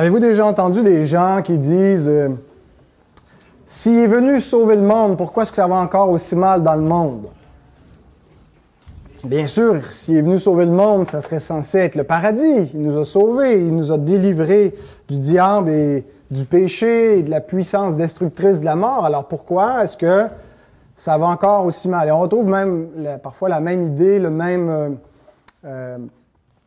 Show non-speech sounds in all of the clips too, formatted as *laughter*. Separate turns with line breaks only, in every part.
Avez-vous déjà entendu des gens qui disent euh, S'il est venu sauver le monde, pourquoi est-ce que ça va encore aussi mal dans le monde? Bien sûr, s'il est venu sauver le monde, ça serait censé être le paradis. Il nous a sauvés, il nous a délivrés du diable et du péché et de la puissance destructrice de la mort. Alors pourquoi est-ce que ça va encore aussi mal? Et on retrouve même parfois la même idée, le même euh, euh,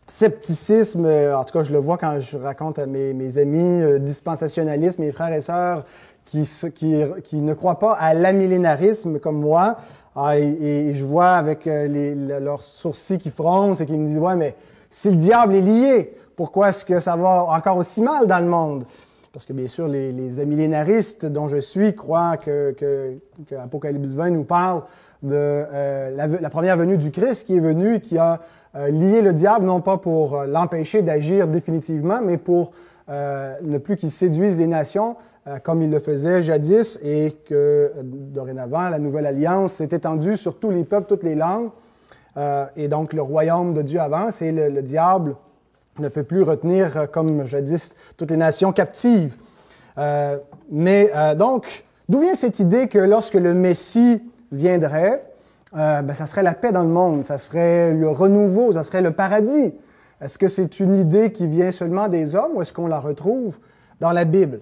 scepticisme. En tout cas, je le vois quand je raconte à mes, amis euh, dispensationalistes, mes frères et sœurs qui, qui, qui ne croient pas à l'amillénarisme comme moi. Ah, et, je vois avec euh, les, leurs sourcils qui froncent et qui me disent Ouais, mais si le diable est lié, pourquoi est-ce que ça va encore aussi mal dans le monde? Parce que bien sûr, les, les amillénaristes dont je suis croient que, que, que Apocalypse 20 nous parle de euh, la, la, première venue du Christ qui est venu et qui a euh, lié le diable, non pas pour l'empêcher d'agir définitivement, mais pour ne plus qu'il séduise les nations, euh, comme il le faisait jadis et que dorénavant, la nouvelle alliance s'est étendue sur tous les peuples, toutes les langues. Euh, et donc, le royaume de Dieu avance et le, diable ne peut plus retenir, euh, comme jadis, toutes les nations captives. mais donc, d'où vient cette idée que lorsque le Messie viendrait, ben, ça serait la paix dans le monde, ça serait le renouveau, ça serait le paradis? Est-ce que c'est une idée qui vient seulement des hommes ou est-ce qu'on la retrouve dans la Bible?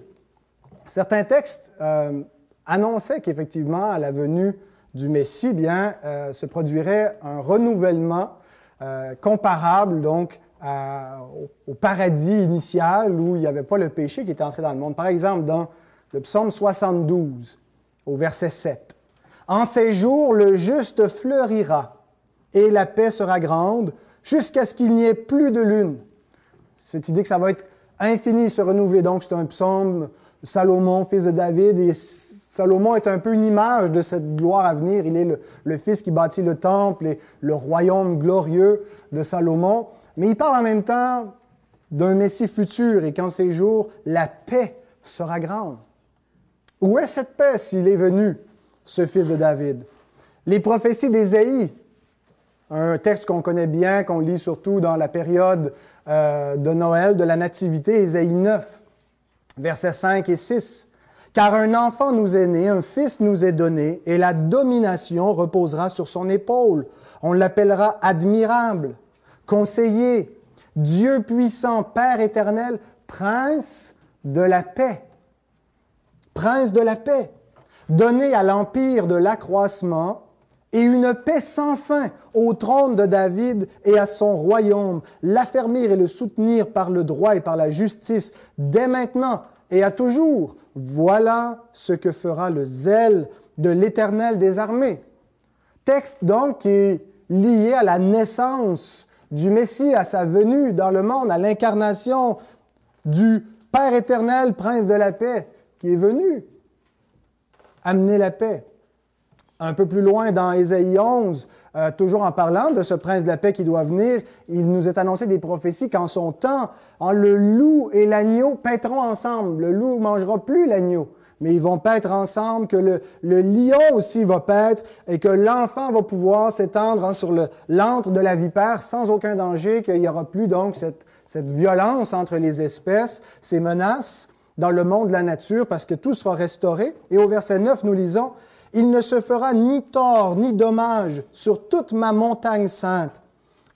Certains textes euh, annonçaient qu'effectivement, à la venue du Messie, bien, euh, se produirait un renouvellement euh, comparable donc au, paradis initial où il n'y avait pas le péché qui était entré dans le monde. Par exemple, dans le psaume 72, au verset 7. En ces jours, le juste fleurira et la paix sera grande jusqu'à ce qu'il n'y ait plus de lune. Cette idée que ça va être infini, se renouveler. Donc, c'est un psaume Salomon, fils de David, et Salomon est un peu une image de cette gloire à venir. Il est le, fils qui bâtit le temple et le royaume glorieux de Salomon. Mais il parle en même temps d'un Messie futur et qu'en ces jours, la paix sera grande. Où est cette paix s'il est venu, ce fils de David? Les prophéties d'Ésaïe, un texte qu'on connaît bien, qu'on lit surtout dans la période euh, de Noël, de la Nativité, Ésaïe 9 versets 5 et 6. Car un enfant nous est né, un fils nous est donné, et la domination reposera sur son épaule. On l'appellera admirable, conseiller, Dieu puissant, Père éternel, prince de la paix. Prince de la paix, donné à l'empire de l'accroissement et une paix sans fin au trône de David et à son royaume, l'affermir et le soutenir par le droit et par la justice dès maintenant et à toujours. Voilà ce que fera le zèle de l'Éternel des armées. Texte donc qui est lié à la naissance du Messie, à sa venue dans le monde, à l'incarnation du Père éternel, Prince de la paix, qui est venu amener la paix un peu plus loin dans Ésaïe 11, euh, toujours en parlant de ce prince de la paix qui doit venir, il nous est annoncé des prophéties qu'en son temps, en le loup et l'agneau paîtront ensemble. Le loup mangera plus l'agneau, mais ils vont paître ensemble, que le, lion aussi va paître et que l'enfant va pouvoir s'étendre sur l'antre de la vipère sans aucun danger, qu'il n'y aura plus donc cette, cette violence entre les espèces, ces menaces dans le monde de la nature, parce que tout sera restauré. Et au verset 9, nous lisons, il ne se fera ni tort ni dommage sur toute ma montagne sainte,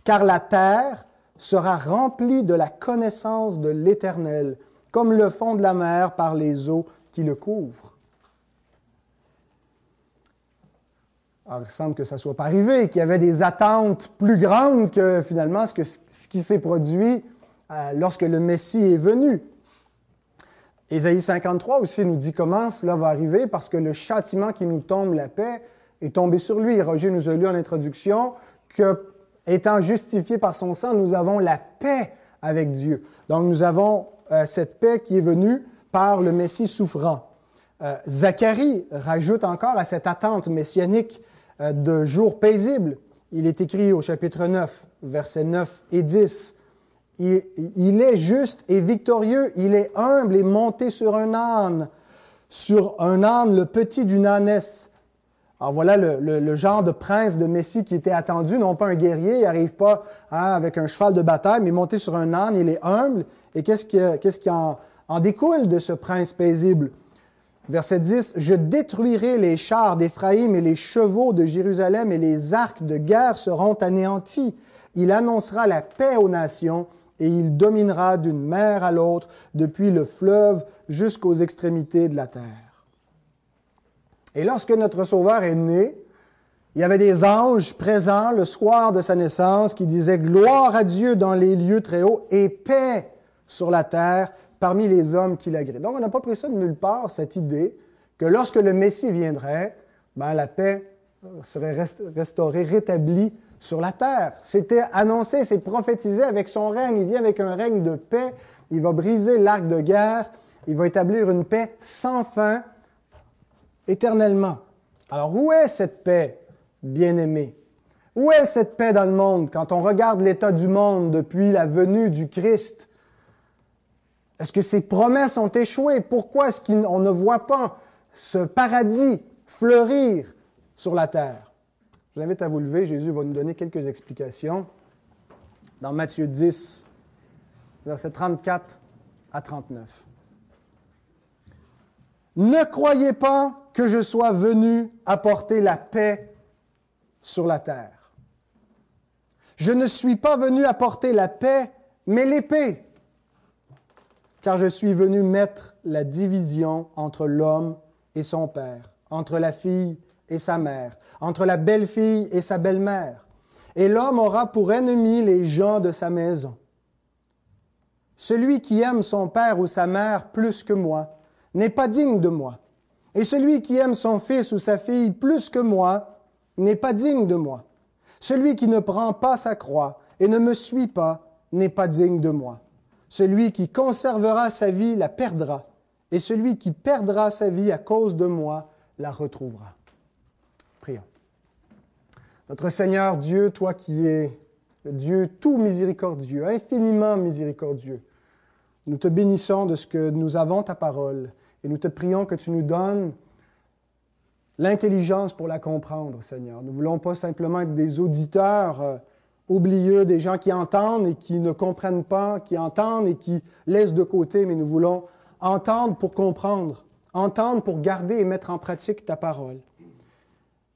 car la terre sera remplie de la connaissance de l'Éternel, comme le fond de la mer par les eaux qui le couvrent. Alors, il semble que ça ne soit pas arrivé, qu'il y avait des attentes plus grandes que finalement ce, que, ce qui s'est produit euh, lorsque le Messie est venu. Ésaïe 53 aussi nous dit comment cela va arriver parce que le châtiment qui nous tombe, la paix, est tombé sur lui. Roger nous a lu en introduction que, étant justifiés par son sang, nous avons la paix avec Dieu. Donc nous avons euh, cette paix qui est venue par le Messie souffrant. Euh, Zacharie rajoute encore à cette attente messianique euh, de jours paisibles. Il est écrit au chapitre 9, versets 9 et 10. Il, est juste et victorieux, il est humble et monté sur un âne, sur un âne, le petit d'une ânesse, Alors voilà le, genre de prince, de Messie qui était attendu, non pas un guerrier, il n'arrive pas hein, avec un cheval de bataille, mais monté sur un âne, il est humble. Et qu'est-ce qui, en, en découle de ce prince paisible? Verset 10, Je détruirai les chars d'Éphraïm et les chevaux de Jérusalem et les arcs de guerre seront anéantis. Il annoncera la paix aux nations et il dominera d'une mer à l'autre, depuis le fleuve jusqu'aux extrémités de la terre. Et lorsque notre Sauveur est né, il y avait des anges présents le soir de sa naissance qui disaient Gloire à Dieu dans les lieux très hauts et paix sur la terre parmi les hommes qui l'agréent. Donc on n'a pas pris ça de nulle part, cette idée que lorsque le Messie viendrait, ben, la paix serait restaurée, rétablie sur la terre. C'était annoncé, c'est prophétisé avec son règne. Il vient avec un règne de paix. Il va briser l'arc de guerre. Il va établir une paix sans fin, éternellement. Alors où est cette paix, bien-aimée? Où est cette paix dans le monde? Quand on regarde l'état du monde depuis la venue du Christ? Est-ce que ces promesses ont échoué? Pourquoi est-ce qu'on ne voit pas ce paradis fleurir sur la terre? Je vous invite à vous lever. Jésus va nous donner quelques explications. Dans Matthieu 10, versets 34 à 39. Ne croyez pas que je sois venu apporter la paix sur la terre. Je ne suis pas venu apporter la paix, mais l'épée. Car je suis venu mettre la division entre l'homme et son père, entre la fille et sa mère, entre la belle-fille et sa belle-mère. Et l'homme aura pour ennemi les gens de sa maison. Celui qui aime son père ou sa mère plus que moi n'est pas digne de moi. Et celui qui aime son fils ou sa fille plus que moi n'est pas digne de moi. Celui qui ne prend pas sa croix et ne me suit pas n'est pas digne de moi. Celui qui conservera sa vie la perdra, et celui qui perdra sa vie à cause de moi la retrouvera. Notre Seigneur Dieu, toi qui es le Dieu tout miséricordieux, infiniment miséricordieux, nous te bénissons de ce que nous avons ta parole et nous te prions que tu nous donnes l'intelligence pour la comprendre, Seigneur. Nous ne voulons pas simplement être des auditeurs euh, oublieux, des gens qui entendent et qui ne comprennent pas, qui entendent et qui laissent de côté, mais nous voulons entendre pour comprendre, entendre pour garder et mettre en pratique ta parole.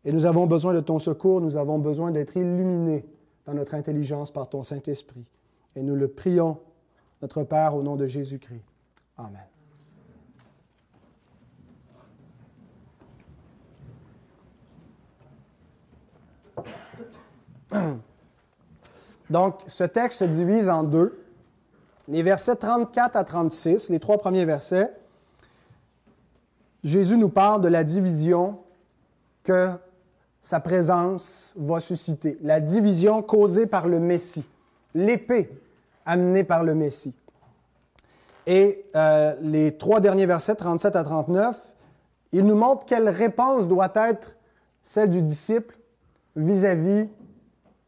Et nous avons besoin de ton secours, nous avons besoin d'être illuminés dans notre intelligence par ton Saint-Esprit. Et nous le prions, notre Père, au nom de Jésus-Christ. Amen. *clears throat* Donc, ce texte se divise en deux. Les versets 34 à 36, les trois premiers versets, Jésus nous parle de la division que sa présence va susciter, la division causée par le Messie, l'épée amenée par le Messie. Et euh, les trois derniers versets, 37 à 39, il nous montre quelle réponse doit être celle du disciple vis-à-vis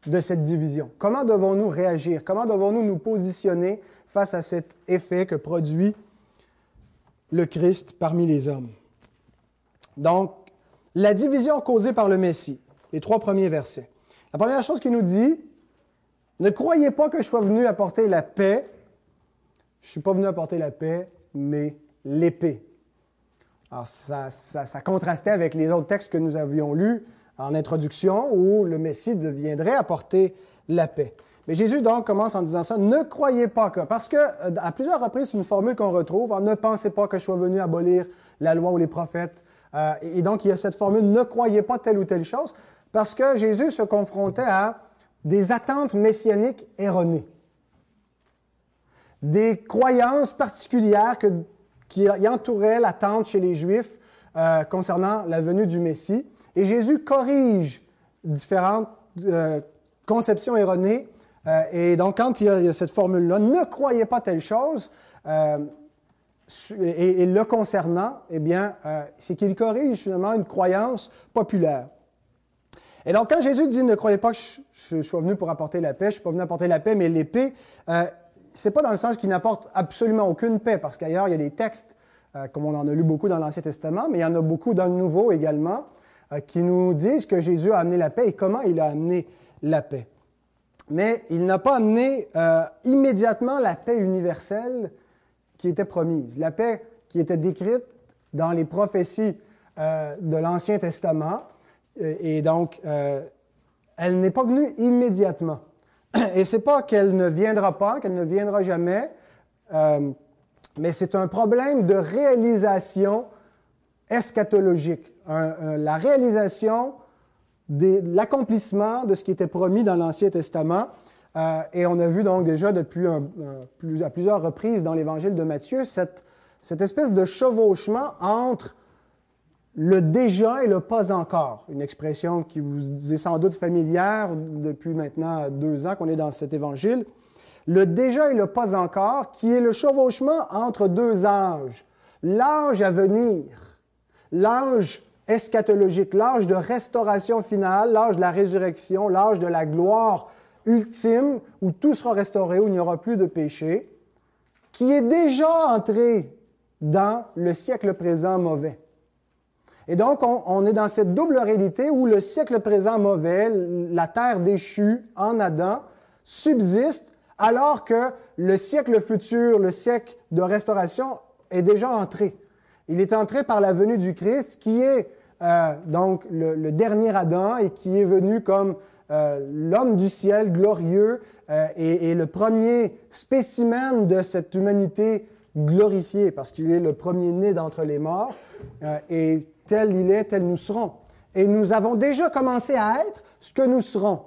de cette division. Comment devons-nous réagir? Comment devons-nous nous positionner face à cet effet que produit le Christ parmi les hommes? Donc, la division causée par le Messie, les trois premiers versets. La première chose qu'il nous dit, ne croyez pas que je sois venu apporter la paix. Je ne suis pas venu apporter la paix, mais l'épée. Alors, ça, ça, ça, contrastait avec les autres textes que nous avions lus en introduction où le Messie deviendrait apporter la paix. Mais Jésus donc commence en disant ça, ne croyez pas que, parce que euh, à plusieurs reprises, c'est une formule qu'on retrouve, ne pensez pas que je sois venu abolir la loi ou les prophètes. Euh, et donc, il y a cette formule, ne croyez pas telle ou telle chose, parce que Jésus se confrontait à des attentes messianiques erronées. Des croyances particulières qui entouraient l'attente chez les Juifs euh, concernant la venue du Messie. Et Jésus corrige différentes euh, conceptions erronées. Et donc, quand il y a, cette formule-là, ne croyez pas telle chose, euh, et, le concernant, eh bien, euh, c'est qu'il corrige finalement une croyance populaire. Et donc, quand Jésus dit ne croyez pas que je, je, suis venu pour apporter la paix, je suis pas venu apporter la paix, mais l'épée, euh, c'est pas dans le sens qu'il n'apporte absolument aucune paix, parce qu'ailleurs, il y a des textes, comme on en a lu beaucoup dans l'Ancien Testament, mais il y en a beaucoup dans le Nouveau également, qui nous disent que Jésus a amené la paix et comment il a amené la paix. Mais il n'a pas amené immédiatement la paix universelle qui était promise, la paix qui était décrite dans les prophéties de l'Ancien Testament. Et donc, elle n'est pas venue immédiatement. *clears throat* Et c'est pas qu'elle ne viendra pas, qu'elle ne viendra jamais, euh, mais c'est un problème de réalisation eschatologique, la réalisation de l'accomplissement de ce qui était promis dans l'Ancien Testament. Euh, et on a vu donc déjà depuis à plusieurs reprises dans l'Évangile de Matthieu cette espèce de chevauchement entre le déjà et le pas encore. Une expression qui vous est sans doute familière depuis maintenant deux ans qu'on est dans cet évangile. Le déjà et le pas encore, qui est le chevauchement entre deux âges. L'âge à venir, l'âge eschatologique, l'âge de restauration finale, l'âge de la résurrection, l'âge de la gloire ultime, où tout sera restauré, où il n'y aura plus de péché, qui est déjà entré dans le siècle présent mauvais. Et donc, on, est dans cette double réalité où le siècle présent mauvais, la terre déchue en Adam, subsiste, alors que le siècle futur, le siècle de restauration, est déjà entré. Il est entré par la venue du Christ, qui est euh, donc le, dernier Adam et qui est venu comme euh, l'homme du ciel glorieux euh, et, le premier spécimen de cette humanité glorifiée, parce qu'il est le premier-né d'entre les morts. et tel il est, tel nous serons. Et nous avons déjà commencé à être ce que nous serons.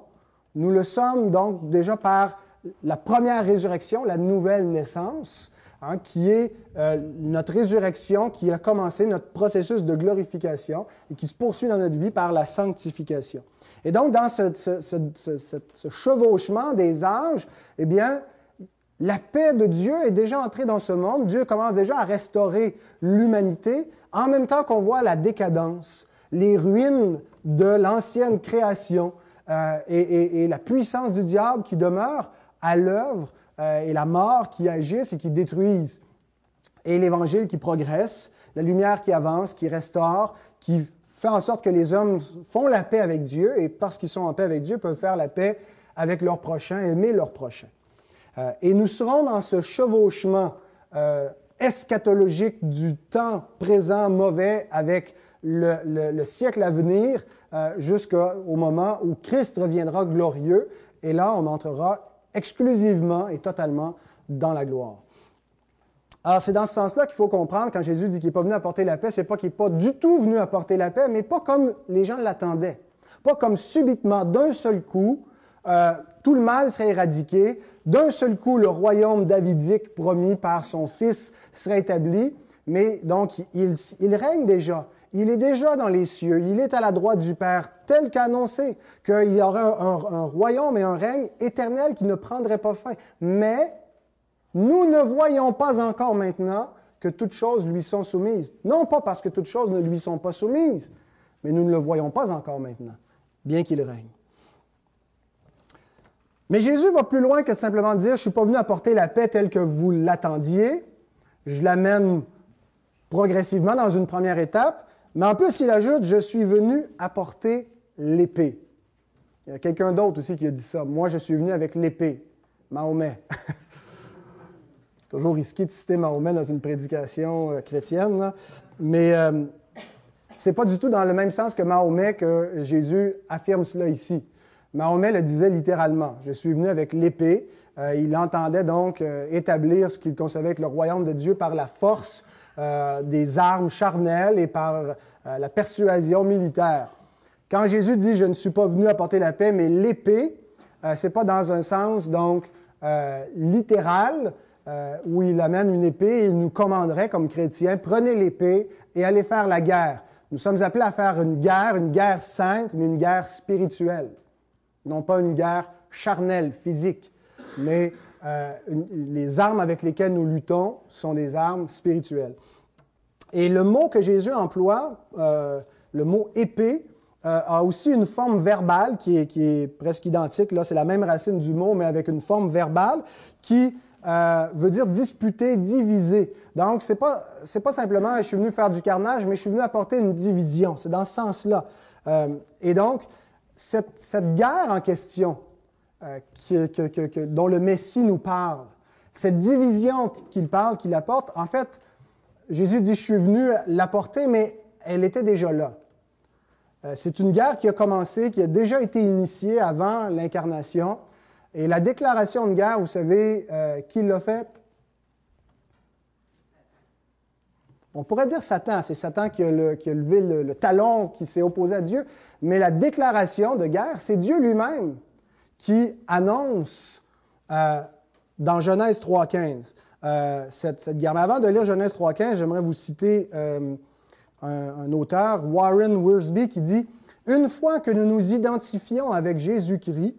Nous le sommes donc déjà par la première résurrection, la nouvelle naissance, hein, qui est euh, notre résurrection, qui a commencé notre processus de glorification et qui se poursuit dans notre vie par la sanctification. Et donc, dans ce, chevauchement des âges, eh bien, la paix de Dieu est déjà entrée dans ce monde. Dieu commence déjà à restaurer l'humanité en même temps qu'on voit la décadence, les ruines de l'ancienne création euh, et, la puissance du diable qui demeure à l'œuvre euh, et la mort qui agissent et qui détruisent. Et l'évangile qui progresse, la lumière qui avance, qui restaure, qui fait en sorte que les hommes font la paix avec Dieu et parce qu'ils sont en paix avec Dieu peuvent faire la paix avec leur prochain, aimer leur prochain. Euh, et nous serons dans ce chevauchement euh, eschatologique du temps présent mauvais avec le, le, siècle à venir jusqu'au moment où Christ reviendra glorieux. Et là, on entrera exclusivement et totalement dans la gloire. Alors, c'est dans ce sens-là qu'il faut comprendre, quand Jésus dit qu'il n'est pas venu apporter la paix, c'est pas qu'il n'est pas du tout venu apporter la paix, mais pas comme les gens l'attendaient. Pas comme subitement, d'un seul coup, euh, tout le mal serait éradiqué. D'un seul coup, le royaume davidique promis par son fils serait établi. Mais donc, il, il règne déjà. Il est déjà dans les cieux. Il est à la droite du Père, tel qu'annoncé, qu'il y aurait un, royaume et un règne éternel qui ne prendrait pas fin. Mais nous ne voyons pas encore maintenant que toutes choses lui sont soumises. Non pas parce que toutes choses ne lui sont pas soumises, mais nous ne le voyons pas encore maintenant, bien qu'il règne. Mais Jésus va plus loin que de simplement dire, je suis pas venu apporter la paix telle que vous l'attendiez. Je l'amène progressivement dans une première étape. Mais en plus, il ajoute, je suis venu apporter l'épée. Il y a quelqu'un d'autre aussi qui a dit ça. Moi, je suis venu avec l'épée. Mahomet. *laughs* Toujours risqué de citer Mahomet dans une prédication euh, chrétienne. Mais euh, c'est pas du tout dans le même sens que Mahomet que Jésus affirme cela ici. Mahomet le disait littéralement. Je suis venu avec l'épée. Euh, il entendait donc euh, établir ce qu'il concevait être le royaume de Dieu par la force euh, des armes charnelles et par la persuasion militaire. Quand Jésus dit je ne suis pas venu apporter la paix, mais l'épée, c'est pas dans un sens donc littéral où il amène une épée et il nous commanderait comme chrétiens prenez l'épée et allez faire la guerre. Nous sommes appelés à faire une guerre, une guerre sainte, mais une guerre spirituelle non pas une guerre charnelle, physique, mais euh, les armes avec lesquelles nous luttons sont des armes spirituelles. Et le mot que Jésus emploie, euh, le mot épée, euh, a aussi une forme verbale qui est, presque identique. Là, c'est la même racine du mot, mais avec une forme verbale qui veut dire disputer, diviser. Donc, c'est pas pas simplement je suis venu faire du carnage, mais je suis venu apporter une division. C'est dans ce sens-là. Et donc, cette, cette guerre en question euh, que, dont le Messie nous parle, cette division qu'il parle, qu'il apporte, en fait, Jésus dit, je suis venu l'apporter, mais elle était déjà là. Euh, c'est une guerre qui a commencé, qui a déjà été initiée avant l'incarnation. Et la déclaration de guerre, vous savez, euh, qui l'a faite? On pourrait dire Satan, c'est Satan qui a, levé le, talon, qui s'est opposé à Dieu, mais la déclaration de guerre, c'est Dieu lui-même qui annonce euh, dans Genèse 3.15 euh, cette, guerre. Mais avant de lire Genèse 3.15, j'aimerais vous citer euh, un, un, auteur, Warren Wiersbe, qui dit « Une fois que nous nous identifions avec Jésus-Christ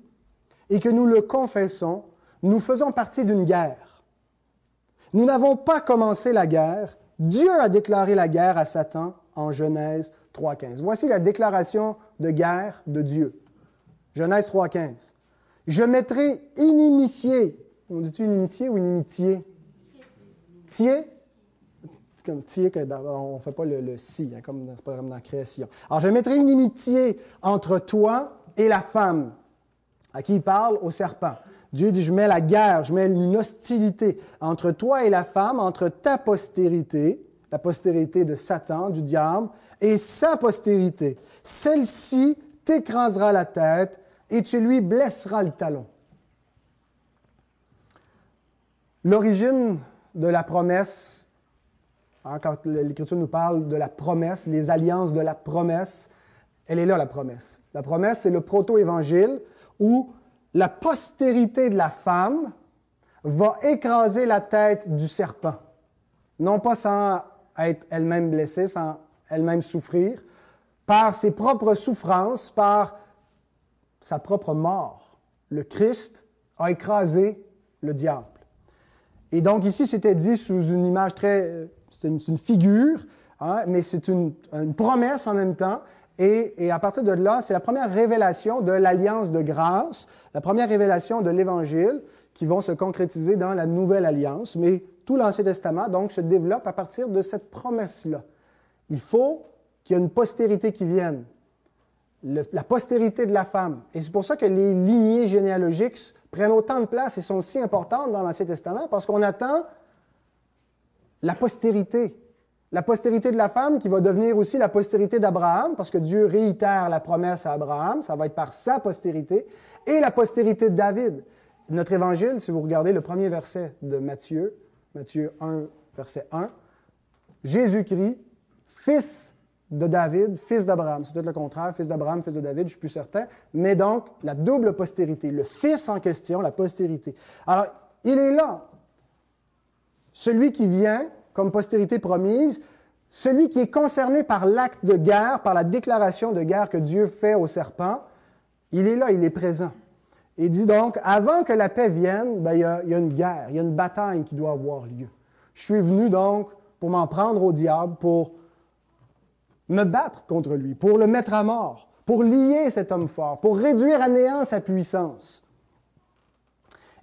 et que nous le confessons, nous faisons partie d'une guerre. Nous n'avons pas commencé la guerre, Dieu a déclaré la guerre à Satan en Genèse 3.15. Voici la déclaration de guerre de Dieu. Genèse 3.15. Je mettrai inimitié. On dit-tu inimitié ou inimitié? Tier. C'est comme tier, on ne fait pas le, si, hein, comme c'est pas vraiment dans la création. Alors, je mettrai inimitié entre toi et la femme. À qui il parle? Au serpent. Dieu dit, je mets la guerre, je mets une hostilité entre toi et la femme, entre ta postérité, la postérité de Satan, du diable, et sa postérité. Celle-ci t'écrasera la tête et tu lui blesseras le talon. L'origine de la promesse, hein, quand l'Écriture nous parle de la promesse, les alliances de la promesse, elle est là, la promesse. La promesse, c'est le proto-évangile où la postérité de la femme va écraser la tête du serpent. Non pas sans être elle-même blessée, sans elle-même souffrir, par ses propres souffrances, par sa propre mort. Le Christ a écrasé le diable. Et donc ici, c'était dit sous une image très... C'est une, figure, hein, mais c'est une, une promesse en même temps. Et, et, à partir de là, c'est la première révélation de l'alliance de grâce, la première révélation de l'Évangile qui vont se concrétiser dans la nouvelle alliance. Mais tout l'Ancien Testament, donc, se développe à partir de cette promesse-là. Il faut qu'il y ait une postérité qui vienne. La postérité de la femme. Et c'est pour ça que les lignées généalogiques prennent autant de place et sont si importantes dans l'Ancien Testament, parce qu'on attend la postérité. La postérité de la femme qui va devenir aussi la postérité d'Abraham, parce que Dieu réitère la promesse à Abraham, ça va être par sa postérité, et la postérité de David. Notre évangile, si vous regardez le premier verset de Matthieu, Matthieu 1, verset 1, Jésus-Christ, fils de David, fils d'Abraham. C'est peut-être le contraire, fils d'Abraham, fils de David, je suis plus certain. Mais donc, la double postérité, le fils en question, la postérité. Alors, il est là. Celui qui vient, comme postérité promise, celui qui est concerné par l'acte de guerre, par la déclaration de guerre que Dieu fait au serpent, il est là, il est présent. Il dit donc, avant que la paix vienne, ben, il y a une guerre, il y a une bataille qui doit avoir lieu. Je suis venu donc pour m'en prendre au diable, pour me battre contre lui, pour le mettre à mort, pour lier cet homme fort, pour réduire à néant sa puissance.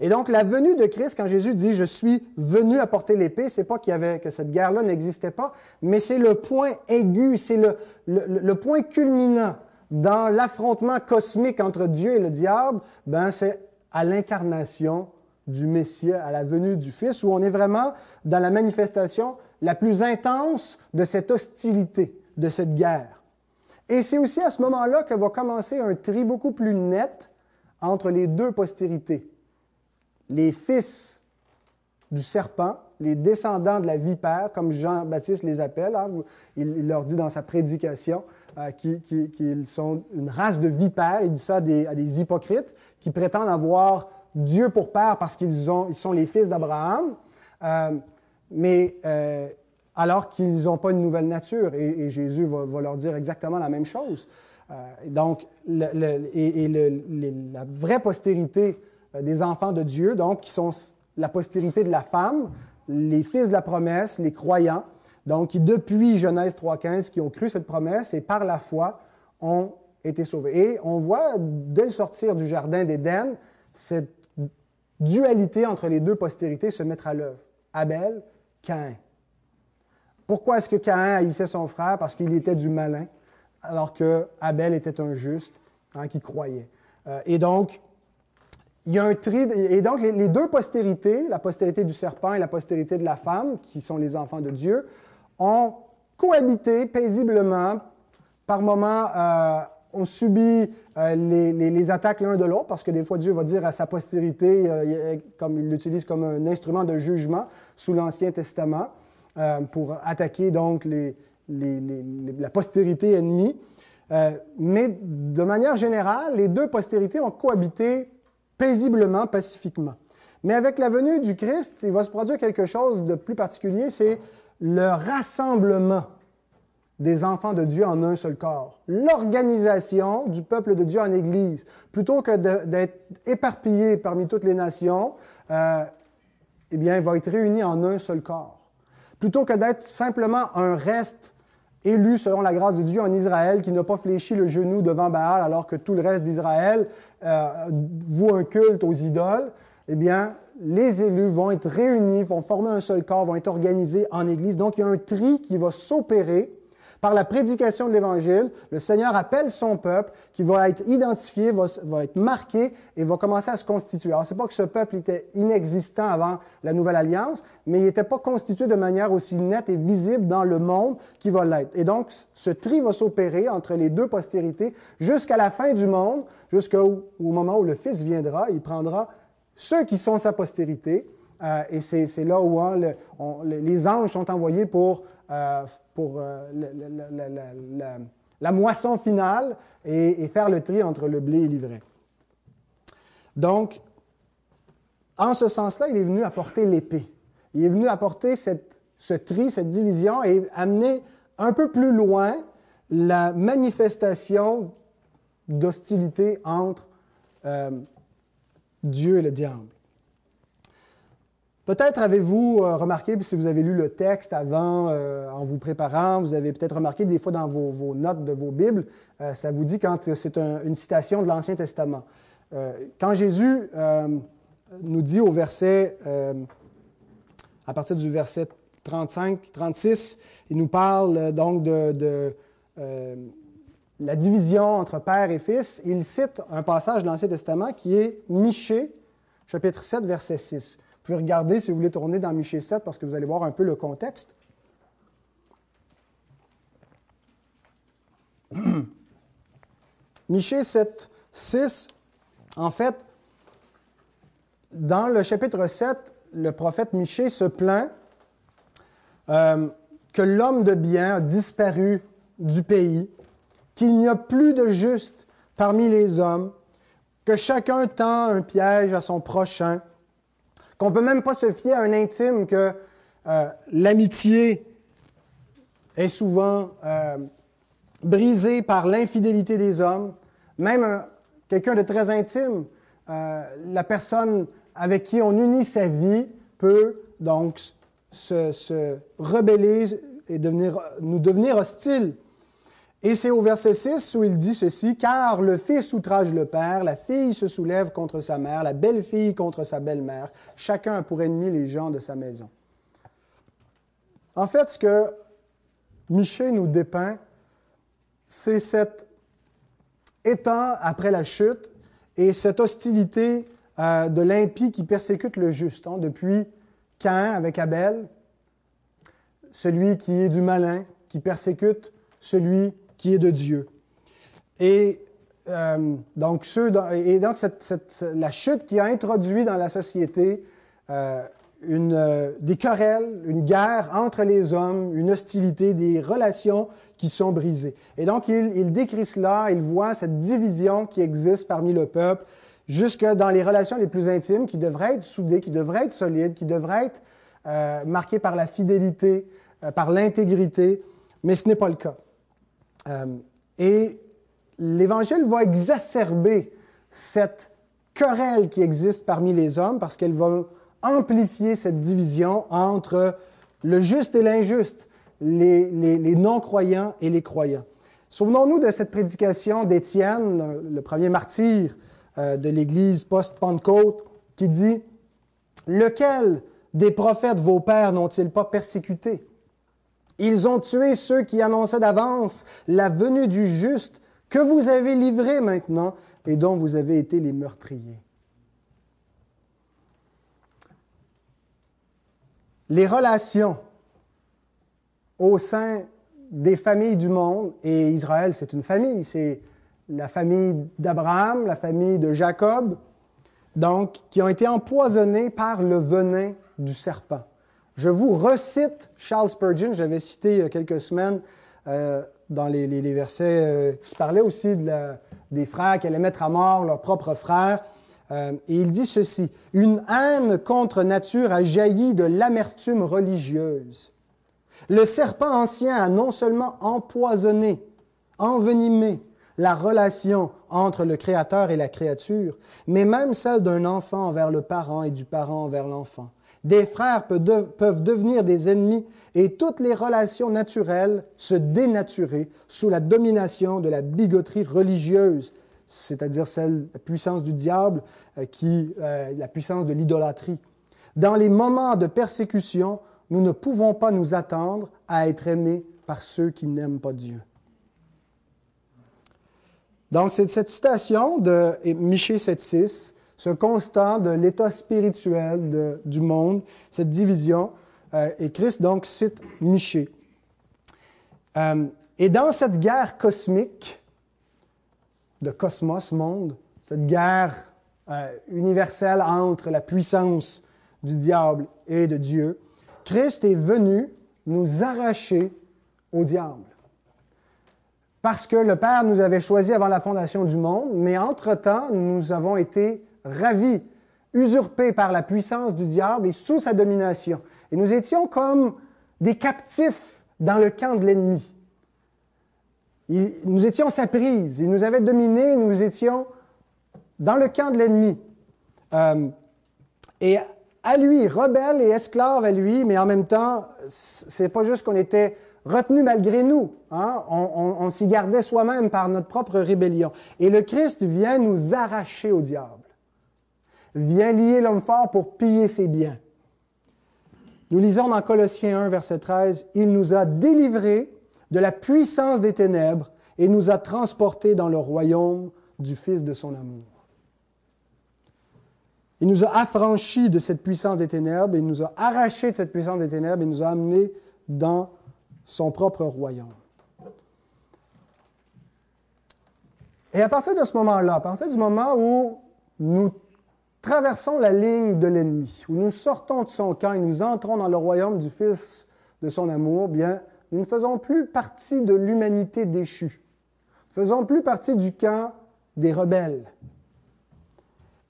Et donc, la venue de Christ, quand Jésus dit je suis venu apporter l'épée, c'est pas qu'il y avait, que cette guerre-là n'existait pas, mais c'est le point aigu, c'est le, point culminant dans l'affrontement cosmique entre Dieu et le diable, ben, c'est à l'incarnation du Messie, à la venue du Fils, où on est vraiment dans la manifestation la plus intense de cette hostilité, de cette guerre. Et c'est aussi à ce moment-là que va commencer un tri beaucoup plus net entre les deux postérités les fils du serpent, les descendants de la vipère, comme Jean-Baptiste les appelle. Hein, il, leur dit dans sa prédication euh, qu'ils sont une race de vipères. Il dit ça à des, hypocrites qui prétendent avoir Dieu pour père parce qu'ils ils sont les fils d'Abraham, euh, mais euh, alors qu'ils n'ont pas une nouvelle nature. Et, Jésus va, leur dire exactement la même chose. donc, et, la vraie postérité euh, des enfants de Dieu, donc qui sont la postérité de la femme, les fils de la promesse, les croyants, donc qui depuis Genèse 3.15, qui ont cru cette promesse et par la foi ont été sauvés. Et on voit, dès le sortir du jardin d'Éden, cette dualité entre les deux postérités se mettre à l'œuvre. Abel, Caïn. Pourquoi est-ce que Caïn haïssait son frère? Parce qu'il était du malin, alors que Abel était un juste hein, qui croyait. Euh, et donc, il y a un tri, et donc les, deux postérités, la postérité du serpent et la postérité de la femme, qui sont les enfants de Dieu, ont cohabité paisiblement. Par moments, euh, on subit euh, les, attaques l'un de l'autre, parce que des fois Dieu va dire à sa postérité, euh, comme il l'utilise comme un instrument de jugement sous l'Ancien Testament, euh, pour attaquer donc la postérité ennemie. Euh, mais de manière générale, les deux postérités ont cohabité paisiblement, pacifiquement. Mais avec la venue du Christ, il va se produire quelque chose de plus particulier, c'est le rassemblement des enfants de Dieu en un seul corps. L'organisation du peuple de Dieu en Église, plutôt que d'être éparpillé parmi toutes les nations, euh, eh bien, va être réuni en un seul corps. Plutôt que d'être simplement un reste élu selon la grâce de Dieu en Israël, qui n'a pas fléchi le genou devant Baal alors que tout le reste d'Israël euh, voue un culte aux idoles, eh bien, les élus vont être réunis, vont former un seul corps, vont être organisés en Église. Donc, il y a un tri qui va s'opérer par la prédication de l'Évangile, le Seigneur appelle son peuple qui va être identifié, va, être marqué et va commencer à se constituer. Alors, c'est pas que ce peuple était inexistant avant la Nouvelle Alliance, mais il n'était pas constitué de manière aussi nette et visible dans le monde qu'il va l'être. Et donc, ce tri va s'opérer entre les deux postérités jusqu'à la fin du monde, jusqu'au moment où le Fils viendra, il prendra ceux qui sont sa postérité, euh, et c'est là où hein, les anges sont envoyés pour euh, pour euh, la, moisson finale et, faire le tri entre le blé et l'ivraie. Donc, en ce sens-là, il est venu apporter l'épée. Il est venu apporter cette, ce tri, cette division et amener un peu plus loin la manifestation d'hostilité entre euh, Dieu et le diable. Peut-être avez-vous euh, remarqué, si vous avez lu le texte avant, euh, en vous préparant, vous avez peut-être remarqué des fois dans vos, notes de vos Bibles, euh, ça vous dit quand c'est une citation de l'Ancien Testament. quand Jésus nous dit au verset, à partir du verset 35, 36, il nous parle donc de, de la division entre père et fils. Il cite un passage de l'Ancien Testament qui est Michée, chapitre 7, verset 6. Vous pouvez regarder si vous voulez tourner dans Michée 7 parce que vous allez voir un peu le contexte. Michée 7, 6, en fait, dans le chapitre 7, le prophète Michée se plaint euh, que l'homme de bien a disparu du pays, qu'il n'y a plus de juste parmi les hommes, que chacun tend un piège à son prochain, qu'on peut même pas se fier à un intime, que euh, l'amitié est souvent euh, brisée par l'infidélité des hommes. Même quelqu'un de très intime, euh, la personne avec qui on unit sa vie peut donc se, se rebeller et devenir, nous devenir hostile. Et c'est au verset 6 où il dit ceci, car le fils outrage le père, la fille se soulève contre sa mère, la belle-fille contre sa belle-mère, chacun a pour ennemi les gens de sa maison. En fait, ce que Michée nous dépeint, c'est cet état après la chute et cette hostilité euh, de l'impie qui persécute le juste, hein, depuis Cain avec Abel, celui qui est du malin, qui persécute celui qui est de Dieu. Et euh, donc, ceux et donc cette, la chute qui a introduit dans la société euh, une, euh, des querelles, une guerre entre les hommes, une hostilité, des relations qui sont brisées. Et donc, il, il décrit cela, il voit cette division qui existe parmi le peuple, jusque dans les relations les plus intimes, qui devraient être soudées, qui devraient être solides, qui devraient être marquées par la fidélité, par l'intégrité, mais ce n'est pas le cas. Euh, et l'Évangile va exacerber cette querelle qui existe parmi les hommes parce qu'elle va amplifier cette division entre le juste et l'injuste, les, non-croyants et les croyants. Souvenons-nous de cette prédication d'Étienne, le premier martyr euh, de l'Église post-Pentecôte, qui dit Lequel des prophètes vos pères n'ont-ils pas persécuté Ils ont tué ceux qui annonçaient d'avance la venue du juste que vous avez livré maintenant et dont vous avez été les meurtriers. Les relations au sein des familles du monde, et Israël c'est une famille, c'est la famille d'Abraham, la famille de Jacob, donc, qui ont été empoisonnées par le venin du serpent. Je vous recite Charles Spurgeon, j'avais cité il y a quelques semaines euh, dans les, versets euh, qui parlaient aussi des frères qui allaient mettre à mort leurs propres frères. Euh, et il dit ceci, Une haine contre nature a jailli de l'amertume religieuse. Le serpent ancien a non seulement empoisonné, envenimé la relation entre le Créateur et la créature, mais même celle d'un enfant envers le parent et du parent envers l'enfant. Des frères peuvent devenir des ennemis et toutes les relations naturelles se dénaturer sous la domination de la bigoterie religieuse, c'est-à-dire celle, la puissance du diable, euh, qui, euh, la puissance de l'idolâtrie. Dans les moments de persécution, nous ne pouvons pas nous attendre à être aimés par ceux qui n'aiment pas Dieu. Donc, c'est cette citation de Michée 7.6 ce constat de l'état spirituel du monde, cette division. Euh, et Christ donc cite Michée. Euh, et dans cette guerre cosmique de cosmos, monde, cette guerre euh, universelle entre la puissance du diable et de Dieu, Christ est venu nous arracher au diable. Parce que le Père nous avait choisi avant la fondation du monde, mais entre-temps, nous avons été ravis, usurpés par la puissance du diable et sous sa domination. Et nous étions comme des captifs dans le camp de l'ennemi. Nous étions sa prise, il nous avait dominés, nous étions dans le camp de l'ennemi. Euh, et à lui, rebelles et esclaves à lui, mais en même temps, c'est pas juste qu'on était retenus malgré nous. Hein? On s'y gardait soi-même par notre propre rébellion. Et le Christ vient nous arracher au diable vient lier l'homme fort pour piller ses biens. Nous lisons dans Colossiens 1, verset 13, Il nous a délivrés de la puissance des ténèbres et nous a transportés dans le royaume du Fils de son amour. Il nous a affranchis de cette puissance des ténèbres, il nous a arrachés de cette puissance des ténèbres et nous a amenés dans son propre royaume. Et à partir de ce moment-là, à partir du moment où nous traversons la ligne de l'ennemi, où nous sortons de son camp et nous entrons dans le royaume du Fils de son amour, bien, nous ne faisons plus partie de l'humanité déchue. Nous ne faisons plus partie du camp des rebelles.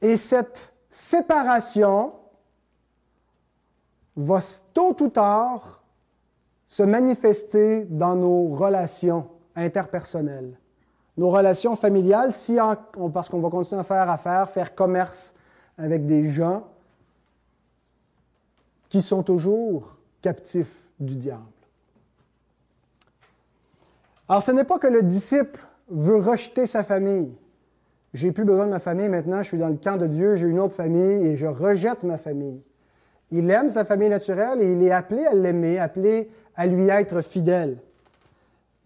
Et cette séparation va tôt ou tard se manifester dans nos relations interpersonnelles, nos relations familiales, si parce qu'on va continuer à faire affaire, faire commerce avec des gens qui sont toujours captifs du diable. Alors ce n'est pas que le disciple veut rejeter sa famille. J'ai plus besoin de ma famille maintenant, je suis dans le camp de Dieu, j'ai une autre famille et je rejette ma famille. Il aime sa famille naturelle et il est appelé à l'aimer, appelé à lui être fidèle.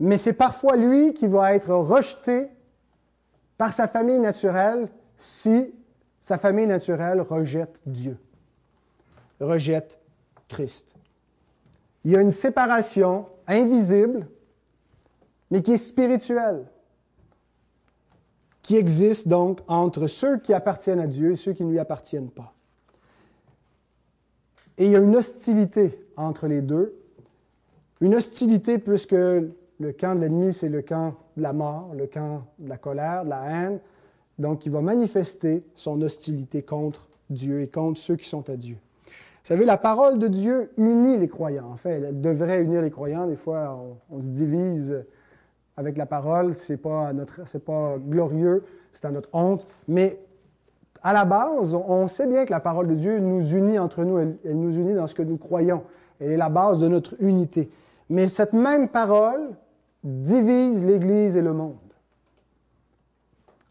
Mais c'est parfois lui qui va être rejeté par sa famille naturelle si sa famille naturelle rejette Dieu, rejette Christ. Il y a une séparation invisible, mais qui est spirituelle, qui existe donc entre ceux qui appartiennent à Dieu et ceux qui ne lui appartiennent pas. Et il y a une hostilité entre les deux, une hostilité puisque le camp de l'ennemi, c'est le camp de la mort, le camp de la colère, de la haine, donc il va manifester son hostilité contre Dieu et contre ceux qui sont à Dieu. Vous savez, la parole de Dieu unit les croyants. En fait, elle devrait unir les croyants. Des fois, on, se divise avec la parole. C'est pas pas glorieux, c'est à notre honte. Mais à la base, on sait bien que la parole de Dieu nous unit entre nous. Elle nous unit dans ce que nous croyons. Elle est la base de notre unité. Mais cette même parole divise l'Église et le monde.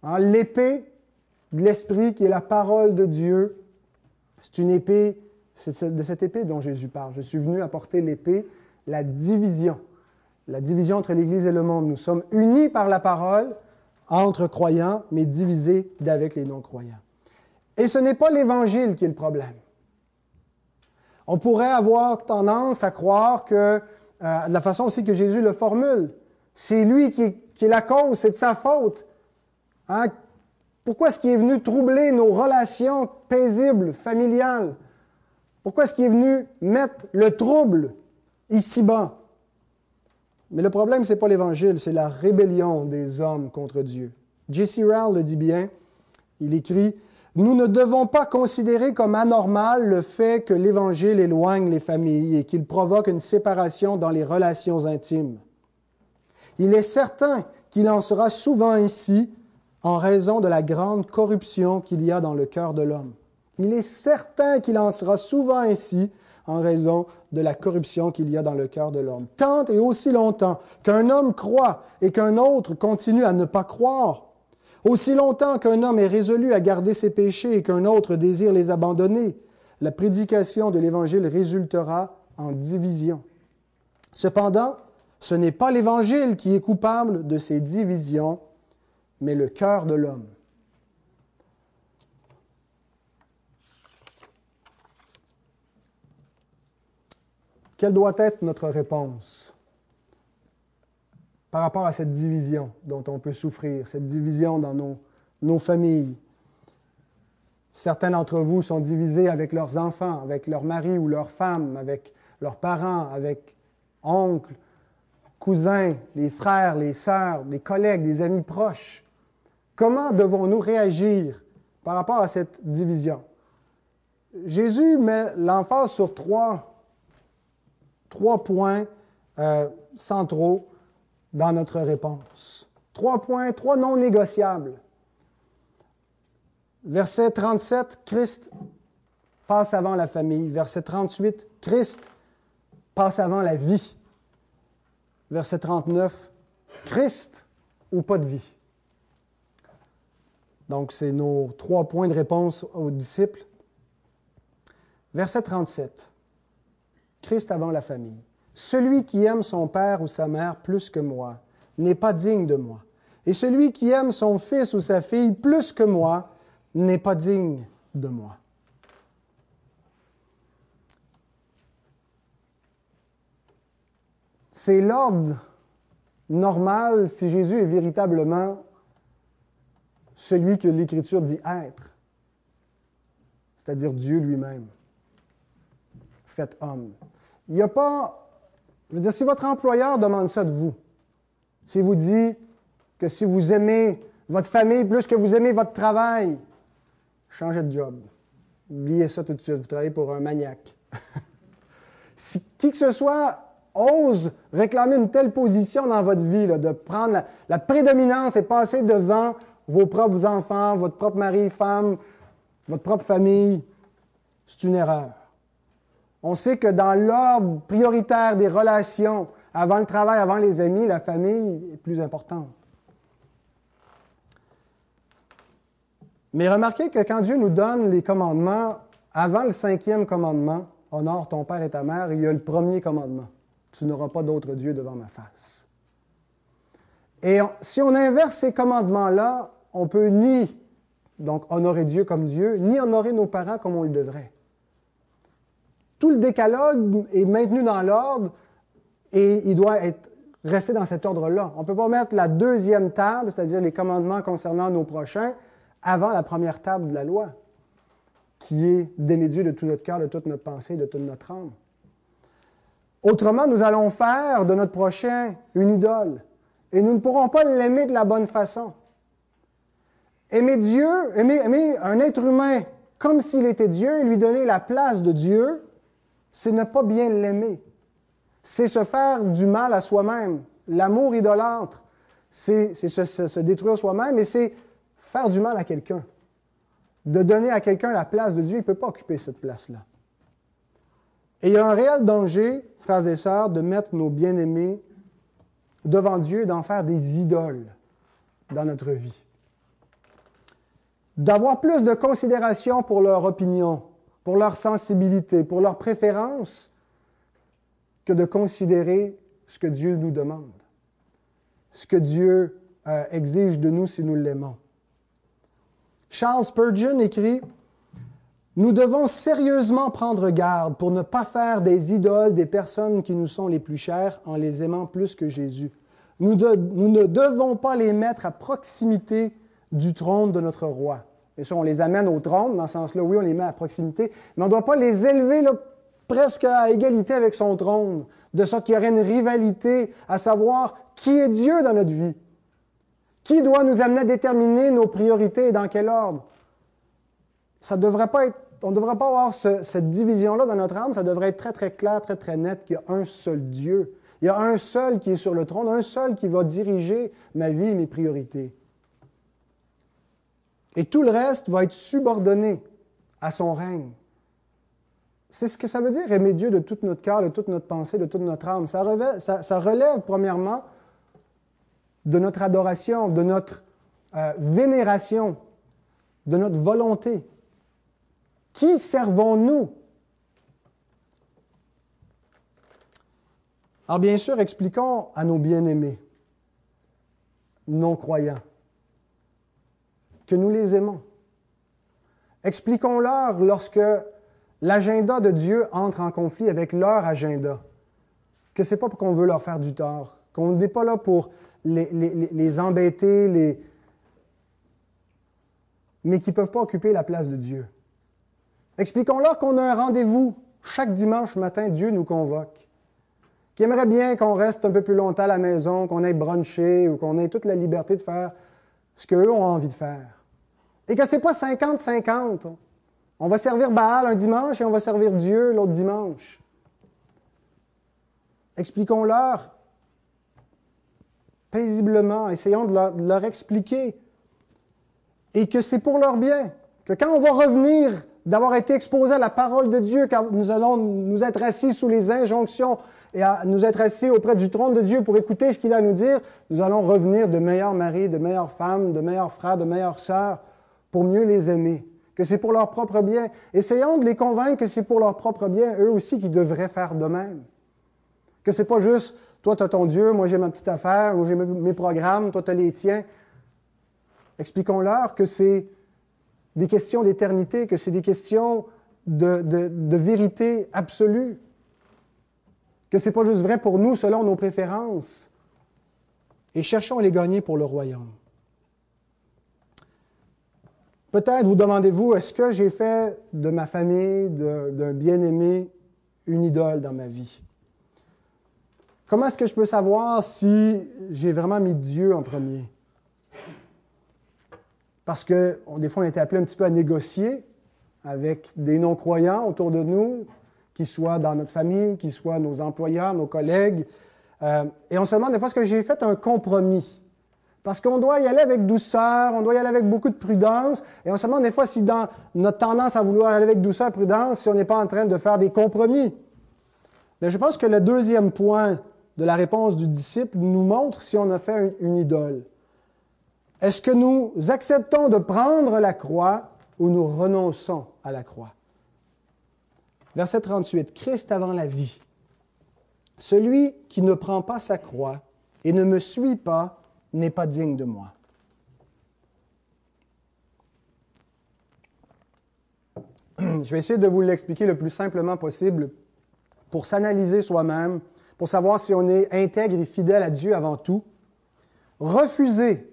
Hein, l'épée de l'Esprit, qui est la parole de Dieu, C'est une épée, c'est de cette épée dont Jésus parle. Je suis venu apporter l'épée, la division. La division entre l'Église et le monde. Nous sommes unis par la parole entre croyants, mais divisés d'avec les non-croyants. Et ce n'est pas l'Évangile qui est le problème. On pourrait avoir tendance à croire que, euh, de la façon aussi que Jésus le formule, c'est lui qui est, la cause, c'est de sa faute. Hein? Pourquoi est-ce qu'il est venu troubler nos relations paisibles, familiales? Pourquoi est-ce qu'il est venu mettre le trouble ici-bas? Mais le problème, c'est pas l'Évangile, c'est la rébellion des hommes contre Dieu. J.C. Rowell le dit bien. Il écrit Nous ne devons pas considérer comme anormal le fait que l'Évangile éloigne les familles et qu'il provoque une séparation dans les relations intimes. Il est certain qu'il en sera souvent ainsi en raison de la grande corruption qu'il y a dans le cœur de l'homme. Il est certain qu'il en sera souvent ainsi en raison de la corruption qu'il y a dans le cœur de l'homme. Tant et aussi longtemps qu'un homme croit et qu'un autre continue à ne pas croire, aussi longtemps qu'un homme est résolu à garder ses péchés et qu'un autre désire les abandonner, la prédication de l'Évangile résultera en division. Cependant, ce n'est pas l'Évangile qui est coupable de ces divisions, mais le cœur de l'homme. Quelle doit être notre réponse par rapport à cette division dont on peut souffrir, cette division dans nos, familles? Certains d'entre vous sont divisés avec leurs enfants, avec leur mari ou leur femme, avec leurs parents, avec oncles, cousins, les frères, les sœurs, les collègues, les amis proches. Comment devons-nous réagir par rapport à cette division? Jésus met l'emphase sur trois points euh, centraux dans notre réponse. Trois points, trois non négociables. Verset 37, Christ passe avant la famille. Verset 38, Christ passe avant la vie. Verset 39, Christ ou pas de vie? Donc, c'est nos trois points de réponse aux disciples. Verset 37. Christ avant la famille. Celui qui aime son père ou sa mère plus que moi n'est pas digne de moi. Et celui qui aime son fils ou sa fille plus que moi n'est pas digne de moi. C'est l'ordre normal si Jésus est véritablement celui que l'Écriture dit être, c'est-à-dire Dieu lui-même, fait homme. Il n'y a pas. Je veux dire, si votre employeur demande ça de vous, s'il vous dit que si vous aimez votre famille plus que vous aimez votre travail, changez de job. Oubliez ça tout de suite, vous travaillez pour un maniaque. *laughs* si qui que ce soit ose réclamer une telle position dans votre vie, de prendre la, la, prédominance et passer devant vos propres enfants, votre propre mari, femme, votre propre famille, c'est une erreur. On sait que dans l'ordre prioritaire des relations, avant le travail, avant les amis, la famille est plus importante. Mais remarquez que quand Dieu nous donne les commandements, avant le cinquième commandement, honore ton père et ta mère, il y a le premier commandement. Tu n'auras pas d'autre Dieu devant ma face. Et si on inverse ces commandements-là, on peut ni donc honorer Dieu comme Dieu, ni honorer nos parents comme on le devrait. Tout le décalogue est maintenu dans l'ordre et il doit être rester dans cet ordre-là. On ne peut pas mettre la deuxième table, c'est-à-dire les commandements concernant nos prochains, avant la première table de la loi, qui est d'aimer Dieu de tout notre cœur, de toute notre pensée, de toute notre âme. Autrement, nous allons faire de notre prochain une idole et nous ne pourrons pas l'aimer de la bonne façon. Aimer Dieu, aimer, un être humain comme s'il était Dieu et lui donner la place de Dieu, c'est ne pas bien l'aimer. C'est se faire du mal à soi-même. L'amour idolâtre, c'est se, détruire soi-même et c'est faire du mal à quelqu'un. De donner à quelqu'un la place de Dieu, il ne peut pas occuper cette place-là. Et il y a un réel danger, frères et sœurs, de mettre nos bien-aimés devant Dieu, d'en faire des idoles dans notre vie. D'avoir plus de considération pour leur opinion, pour leur sensibilité, pour leur préférence, que de considérer ce que Dieu nous demande, ce que Dieu euh, exige de nous si nous l'aimons. Charles Spurgeon écrit Nous devons sérieusement prendre garde pour ne pas faire des idoles des personnes qui nous sont les plus chères en les aimant plus que Jésus. Nous ne devons pas les mettre à proximité du trône de notre roi. Et ça, on les amène au trône, dans ce sens-là, oui, on les met à proximité, mais on ne doit pas les élever presque à égalité avec son trône, de sorte qu'il y aurait une rivalité à savoir qui est Dieu dans notre vie. Qui doit nous amener à déterminer nos priorités et dans quel ordre? Ça devrait pas être, on ne devrait pas avoir cette division-là dans notre âme, ça devrait être très, très clair, très, très net qu'il y a un seul Dieu. Il y a un seul qui est sur le trône, un seul qui va diriger ma vie et mes priorités. Et tout le reste va être subordonné à son règne. C'est ce que ça veut dire aimer Dieu de tout notre cœur, de toute notre pensée, de toute notre âme. Ça relève, premièrement de notre adoration, de notre euh, vénération, de notre volonté. Qui servons-nous? Alors bien sûr, expliquons à nos bien-aimés, non-croyants, que nous les aimons. Expliquons-leur lorsque l'agenda de Dieu entre en conflit avec leur agenda, que c'est pas qu'on veut leur faire du tort, qu'on n'est pas là pour les, embêter, mais qui ne peuvent pas occuper la place de Dieu. Expliquons-leur qu'on a un rendez-vous chaque dimanche matin, Dieu nous convoque. Qui aimerait bien qu'on reste un peu plus longtemps à la maison, qu'on aille bruncher ou qu'on ait toute la liberté de faire ce qu'eux ont envie de faire. Et que c'est pas 50-50. On va servir Baal un dimanche et on va servir Dieu l'autre dimanche. Expliquons-leur paisiblement, essayons de leur, expliquer. Et que c'est pour leur bien. Que quand on va revenir d'avoir été exposé à la parole de Dieu, quand nous allons nous être assis sous les injonctions et nous être assis auprès du trône de Dieu pour écouter ce qu'il a à nous dire, nous allons revenir de meilleurs maris, de meilleures femmes, de meilleurs frères, de meilleures sœurs, pour mieux les aimer, que c'est pour leur propre bien. Essayons de les convaincre que c'est pour leur propre bien, eux aussi, qui devraient faire de même. Que c'est pas juste, toi, tu as ton Dieu, moi j'ai ma petite affaire, ou j'ai mes programmes, toi, tu as les tiens. Expliquons-leur que c'est des questions d'éternité, que c'est des questions de, de, vérité absolue, que c'est pas juste vrai pour nous selon nos préférences. Et cherchons à les gagner pour le royaume. Peut-être vous demandez-vous, est-ce que j'ai fait de ma famille, d'un bien-aimé, une idole dans ma vie? Comment est-ce que je peux savoir si j'ai vraiment mis Dieu en premier? Parce que des fois, on était appelé un petit peu à négocier avec des non-croyants autour de nous, qu'ils soient dans notre famille, qu'ils soient nos employeurs, nos collègues. Euh, et on se demande des fois, est-ce que j'ai fait un compromis? Parce qu'on doit y aller avec douceur, on doit y aller avec beaucoup de prudence. Et on se demande des fois si dans notre tendance à vouloir aller avec douceur et prudence, si on n'est pas en train de faire des compromis. Mais je pense que le deuxième point de la réponse du disciple nous montre si on a fait une idole. Est-ce que nous acceptons de prendre la croix ou nous renonçons à la croix? Verset 38. Christ avant la vie. Celui qui ne prend pas sa croix et ne me suit pas n'est pas digne de moi. *clears throat* Je vais essayer de vous l'expliquer le plus simplement possible pour s'analyser soi-même, pour savoir si on est intègre et fidèle à Dieu avant tout. Refuser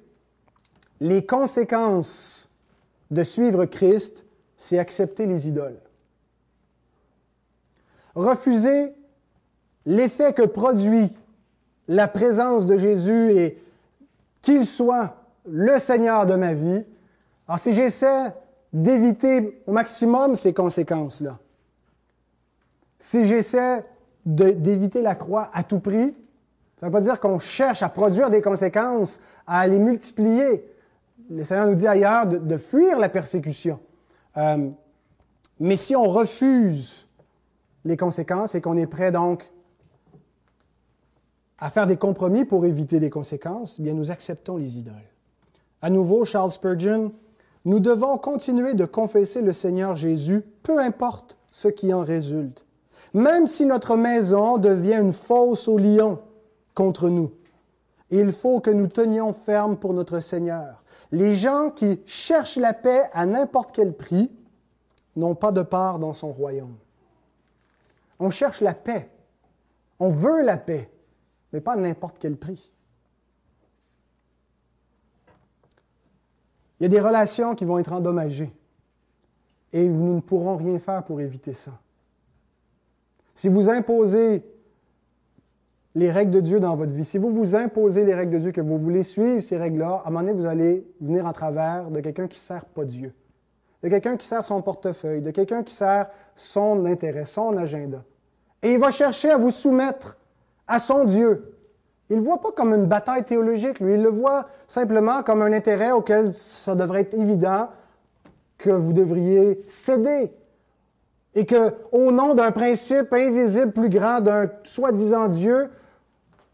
les conséquences de suivre Christ, c'est accepter les idoles. Refuser l'effet que produit la présence de Jésus et qu'il soit le Seigneur de ma vie. Alors si j'essaie d'éviter au maximum ces conséquences-là, si j'essaie d'éviter la croix à tout prix, ça ne veut pas dire qu'on cherche à produire des conséquences, à les multiplier. Le Seigneur nous dit ailleurs de, fuir la persécution. Euh, mais si on refuse les conséquences et qu'on est prêt donc à faire des compromis pour éviter des conséquences, eh bien nous acceptons les idoles. À nouveau, Charles Spurgeon Nous devons continuer de confesser le Seigneur Jésus, peu importe ce qui en résulte. Même si notre maison devient une fosse au lion contre nous, il faut que nous tenions ferme pour notre Seigneur. Les gens qui cherchent la paix à n'importe quel prix n'ont pas de part dans son royaume. On cherche la paix. On veut la paix, mais pas à n'importe quel prix. Il y a des relations qui vont être endommagées et nous ne pourrons rien faire pour éviter ça. Si vous imposez les règles de Dieu dans votre vie, si vous vous imposez les règles de Dieu, que vous voulez suivre ces règles-là, à un moment donné, vous allez venir en travers de quelqu'un qui ne sert pas Dieu, de quelqu'un qui sert son portefeuille, de quelqu'un qui sert son intérêt, son agenda. Et il va chercher à vous soumettre à son Dieu. Il ne le voit pas comme une bataille théologique, lui. Il le voit simplement comme un intérêt auquel ça devrait être évident que vous devriez céder et que, au nom d'un principe invisible plus grand d'un soi-disant Dieu,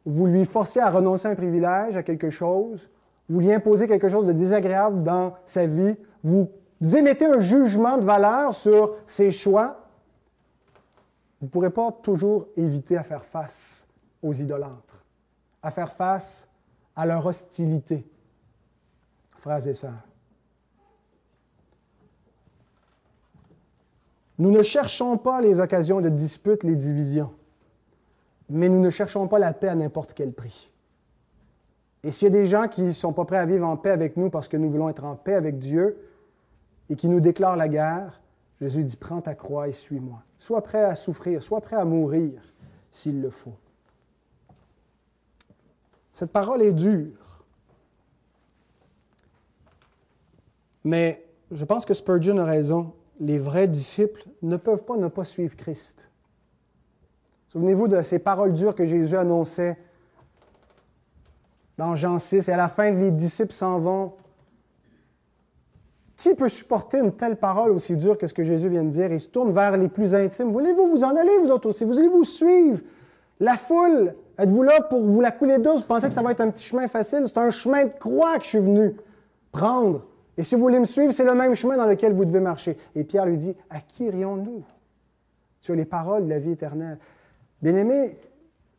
vous lui forciez à renoncer à un privilège, à quelque chose, vous lui imposez quelque chose de désagréable dans sa vie, vous émettez un jugement de valeur sur ses choix, vous ne pourrez pas toujours éviter à faire face aux idolâtres, à faire face à leur hostilité. Frères et sœurs, Nous ne cherchons pas les occasions de dispute, les divisions, mais nous ne cherchons pas la paix à n'importe quel prix. Et s'il y a des gens qui ne sont pas prêts à vivre en paix avec nous parce que nous voulons être en paix avec Dieu et qui nous déclarent la guerre, Jésus dit, prends ta croix et suis-moi. Sois prêt à souffrir, sois prêt à mourir s'il le faut. Cette parole est dure. Mais je pense que Spurgeon a raison les vrais disciples ne peuvent pas ne pas suivre Christ. Souvenez-vous de ces paroles dures que Jésus annonçait dans Jean 6, et à la fin, les disciples s'en vont. Qui peut supporter une telle parole aussi dure que ce que Jésus vient de dire? Il se tourne vers les plus intimes. Voulez-vous vous en aller, vous autres aussi? Vous allez vous suivre? La foule, êtes-vous là pour vous la couler douce? Vous pensez que ça va être un petit chemin facile? C'est un chemin de croix que je suis venu prendre. Et si vous voulez me suivre, c'est le même chemin dans lequel vous devez marcher. Et Pierre lui dit, à qui irions-nous? Sur les paroles de la vie éternelle? Bien-aimés,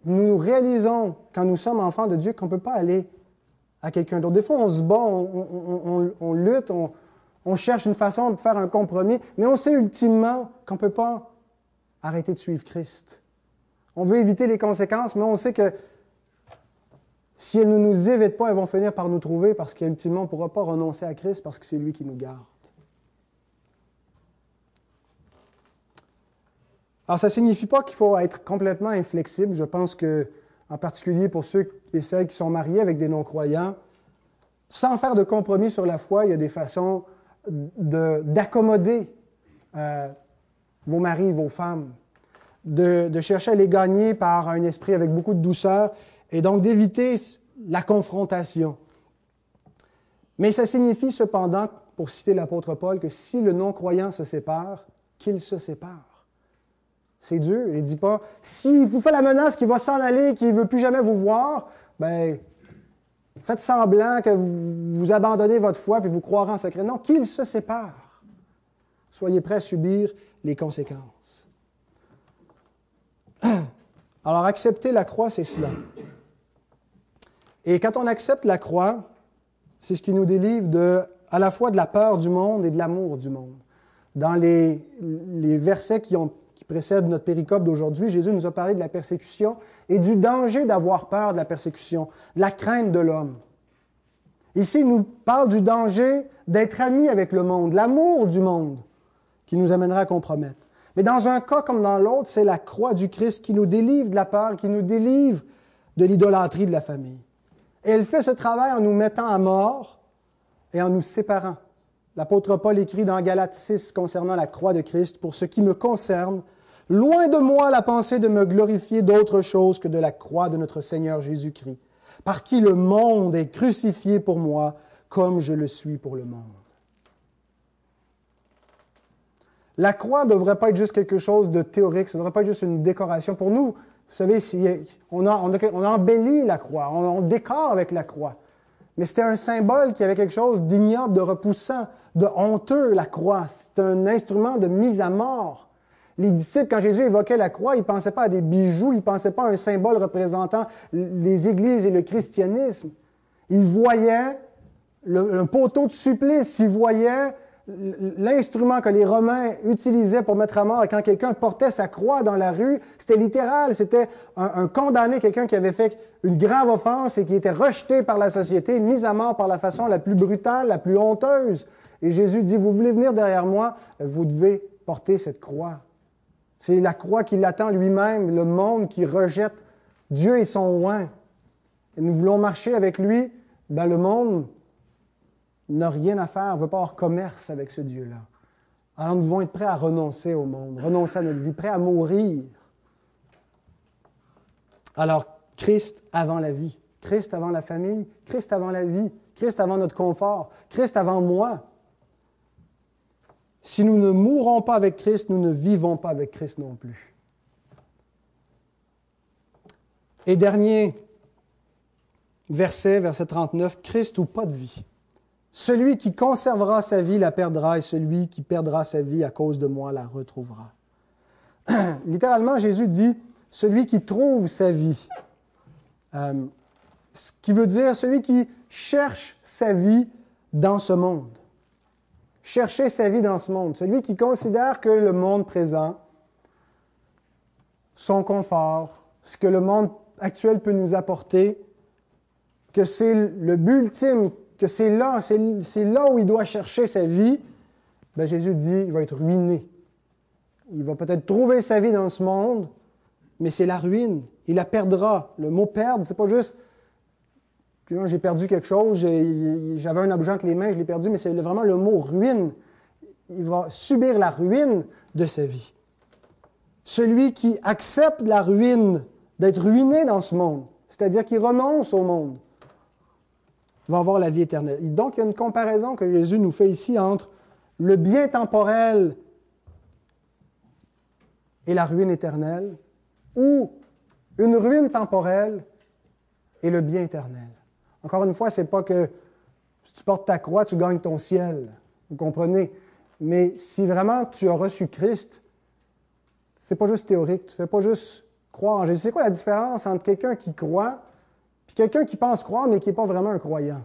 nous réalisons, quand nous sommes enfants de Dieu, qu'on ne peut pas aller à quelqu'un d'autre. Des fois, on se bat, on, lutte, on, cherche une façon de faire un compromis, mais on sait ultimement qu'on ne peut pas arrêter de suivre Christ. On veut éviter les conséquences, mais on sait que si elles ne nous évitent pas, elles vont finir par nous trouver parce qu'ultimement, on ne pourra pas renoncer à Christ parce que c'est lui qui nous garde. Alors, ça ne signifie pas qu'il faut être complètement inflexible. Je pense que, en particulier pour ceux et celles qui sont mariés avec des non-croyants, sans faire de compromis sur la foi, il y a des façons d'accommoder euh, vos maris, vos femmes, de, chercher à les gagner par un esprit avec beaucoup de douceur et donc d'éviter la confrontation. Mais ça signifie cependant, pour citer l'apôtre Paul, que si le non-croyant se sépare, qu'il se sépare. C'est dur. Il ne dit pas, s'il vous fait la menace qu'il va s'en aller, qu'il ne veut plus jamais vous voir, ben, faites semblant que vous, vous abandonnez votre foi puis vous croirez en secret. Non, qu'il se sépare. Soyez prêts à subir les conséquences. *clears throat* Alors, accepter la croix, c'est cela. Et quand on accepte la croix, c'est ce qui nous délivre de, à la fois de la peur du monde et de l'amour du monde. Dans les, versets qui, précèdent notre péricope d'aujourd'hui, Jésus nous a parlé de la persécution et du danger d'avoir peur de la persécution, la crainte de l'homme. Ici, il nous parle du danger d'être amis avec le monde, l'amour du monde qui nous amènera à compromettre. Mais dans un cas comme dans l'autre, c'est la croix du Christ qui nous délivre de la peur, qui nous délivre de l'idolâtrie de la famille. Et elle fait ce travail en nous mettant à mort et en nous séparant. L'apôtre Paul écrit dans Galates 6 concernant la croix de Christ, pour ce qui me concerne, loin de moi la pensée de me glorifier d'autre chose que de la croix de notre Seigneur Jésus-Christ, par qui le monde est crucifié pour moi comme je le suis pour le monde. La croix ne devrait pas être juste quelque chose de théorique, ça ne devrait pas être juste une décoration. Pour nous, vous savez, on a, la croix, on, décore avec la croix. Mais c'était un symbole qui avait quelque chose d'ignoble, de repoussant, de honteux, la croix. C'est un instrument de mise à mort. Les disciples, quand Jésus évoquait la croix, ils ne pensaient pas à des bijoux, ils ne pensaient pas à un symbole représentant les églises et le christianisme. Ils voyaient le, un poteau de supplice, ils voyaient l'instrument que les Romains utilisaient pour mettre à mort quand quelqu'un portait sa croix dans la rue, c'était littéral, c'était un, condamné, quelqu'un qui avait fait une grave offense et qui était rejeté par la société, mis à mort par la façon la plus brutale, la plus honteuse. Et Jésus dit, vous voulez venir derrière moi, vous devez porter cette croix. C'est la croix qui l'attend lui-même, le monde qui rejette Dieu et son oin. Et nous voulons marcher avec lui dans le monde n'a rien à faire, ne veut pas avoir commerce avec ce Dieu-là. Alors nous devons être prêts à renoncer au monde, renoncer à notre vie, prêts à mourir. Alors, Christ avant la vie, Christ avant la famille, Christ avant la vie, Christ avant notre confort, Christ avant moi. Si nous ne mourrons pas avec Christ, nous ne vivons pas avec Christ non plus. Et dernier verset, verset 39, Christ ou pas de vie? Celui qui conservera sa vie la perdra et celui qui perdra sa vie à cause de moi la retrouvera. *clears throat* Littéralement, Jésus dit, celui qui trouve sa vie. Euh, ce qui veut dire celui qui cherche sa vie dans ce monde. Chercher sa vie dans ce monde. Celui qui considère que le monde présent, son confort, ce que le monde actuel peut nous apporter, que c'est le but ultime que c'est là, où il doit chercher sa vie, ben Jésus dit, il va être ruiné. Il va peut-être trouver sa vie dans ce monde, mais c'est la ruine. Il la perdra. Le mot perdre, c'est pas juste que j'ai perdu quelque chose, j'avais un objet entre les mains, je l'ai perdu, mais c'est vraiment le mot ruine. Il va subir la ruine de sa vie. Celui qui accepte la ruine, d'être ruiné dans ce monde, c'est-à-dire qui renonce au monde, va avoir la vie éternelle. donc, il y a une comparaison que Jésus nous fait ici entre le bien temporel et la ruine éternelle, ou une ruine temporelle et le bien éternel. Encore une fois, c'est pas que si tu portes ta croix, tu gagnes ton ciel. Vous comprenez? Mais si vraiment tu as reçu Christ, c'est pas juste théorique. Tu fais pas juste croire en Jésus. C'est quoi la différence entre quelqu'un qui croit quelqu'un qui pense croire, mais qui n'est pas vraiment un croyant.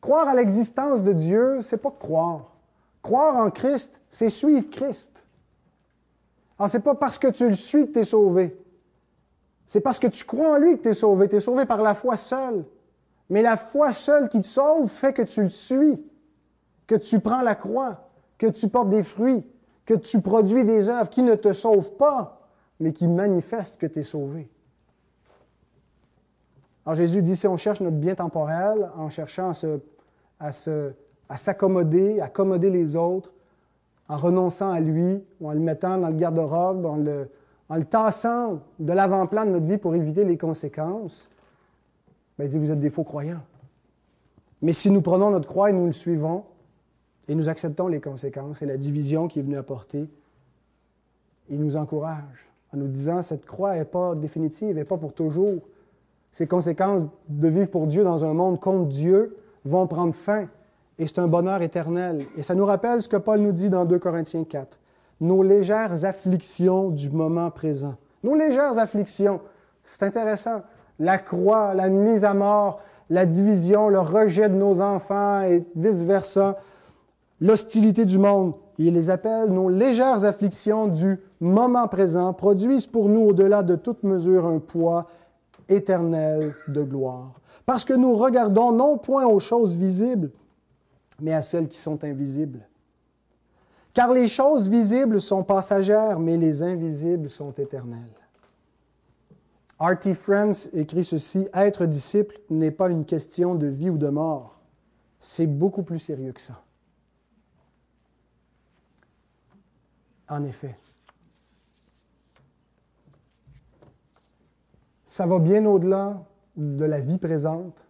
Croire à l'existence de Dieu, c'est pas croire. Croire en Christ, c'est suivre Christ. Alors, c'est pas parce que tu le suis que tu es sauvé. C'est parce que tu crois en lui que tu es sauvé. Tu es sauvé par la foi seule. Mais la foi seule qui te sauve fait que tu le suis, que tu prends la croix, que tu portes des fruits, que tu produis des œuvres qui ne te sauvent pas, mais qui manifestent que tu es sauvé. Alors Jésus dit, si on cherche notre bien temporel en cherchant à, s'accommoder, à accommoder les autres, en renonçant à lui ou en le mettant dans le garde-robe, en le, en tassant de l'avant-plan de notre vie pour éviter les conséquences, ben, il dit, vous êtes des faux croyants. Mais si nous prenons notre croix et nous le suivons, et nous acceptons les conséquences et la division qui est venue apporter, il nous encourage en nous disant, cette croix n'est pas définitive, n'est pas pour toujours. Ces conséquences de vivre pour Dieu dans un monde contre Dieu vont prendre fin. Et c'est un bonheur éternel. Et ça nous rappelle ce que Paul nous dit dans 2 Corinthiens 4. Nos légères afflictions du moment présent. Nos légères afflictions. C'est intéressant. La croix, la mise à mort, la division, le rejet de nos enfants et vice-versa, l'hostilité du monde. Il les appelle nos légères afflictions du moment présent produisent pour nous au-delà de toute mesure un poids éternel de gloire. Parce que nous regardons non point aux choses visibles, mais à celles qui sont invisibles. Car les choses visibles sont passagères, mais les invisibles sont éternelles. R.T. France écrit ceci, Être disciple n'est pas une question de vie ou de mort. C'est beaucoup plus sérieux que ça. En effet, ça va bien au-delà de la vie présente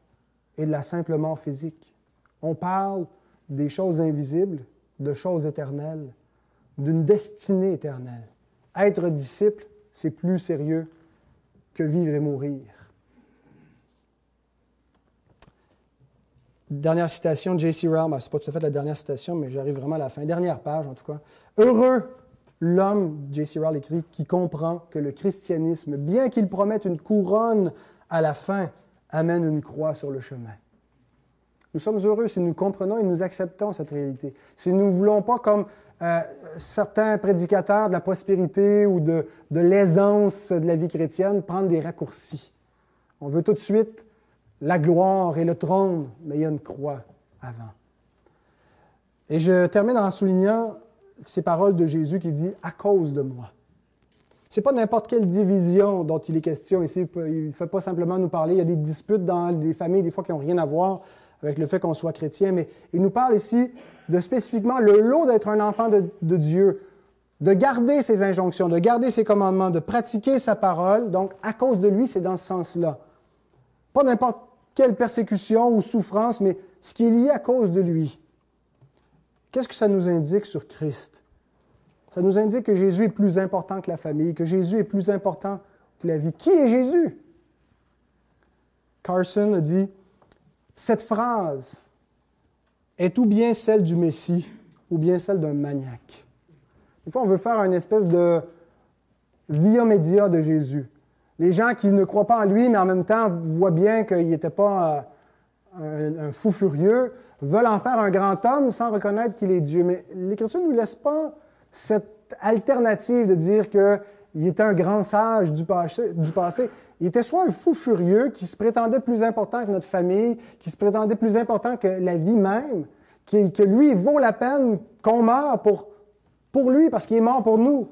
et de la simple mort physique. On parle des choses invisibles, de choses éternelles, d'une destinée éternelle. Être disciple, c'est plus sérieux que vivre et mourir. Dernière citation de J.C. Rowell, ben, c'est pas tout à fait la dernière citation, mais j'arrive vraiment à la fin. Dernière page, en tout cas. Heureux l'homme, J.C. Rowell écrit, qui comprend que le christianisme, bien qu'il promette une couronne à la fin, amène une croix sur le chemin. Nous sommes heureux si nous comprenons et nous acceptons cette réalité. Si nous ne voulons pas, comme euh, certains prédicateurs de la prospérité ou de, de l'aisance de la vie chrétienne, prendre des raccourcis. On veut tout de suite la gloire et le trône, mais il y a une croix avant. Et je termine en soulignant ces paroles de Jésus qui dit à cause de moi. C'est pas n'importe quelle division dont il est question ici. Il ne fait pas simplement nous parler. Il y a des disputes dans des familles, des fois, qui n'ont rien à voir avec le fait qu'on soit chrétien, mais il nous parle ici de spécifiquement le lot d'être un enfant de, de, Dieu, de garder ses injonctions, de garder ses commandements, de pratiquer sa parole. Donc, à cause de lui, c'est dans ce sens-là. Pas n'importe quelle persécution ou souffrance, mais ce qui est lié à cause de lui. Qu'est-ce que ça nous indique sur Christ? Ça nous indique que Jésus est plus important que la famille, que Jésus est plus important que la vie. Qui est Jésus? Carson a dit, cette phrase est ou bien celle du Messie, ou bien celle d'un maniaque. Des fois, on veut faire une espèce de via média de Jésus. Les gens qui ne croient pas en lui, mais en même temps voient bien qu'il n'était pas euh, un, fou furieux, veulent en faire un grand homme sans reconnaître qu'il est Dieu. Mais l'Écriture ne nous laisse pas cette alternative de dire qu'il était un grand sage du passé. Il était soit un fou furieux qui se prétendait plus important que notre famille, qui se prétendait plus important que la vie même, que lui vaut la peine qu'on meure pour, pour lui parce qu'il est mort pour nous.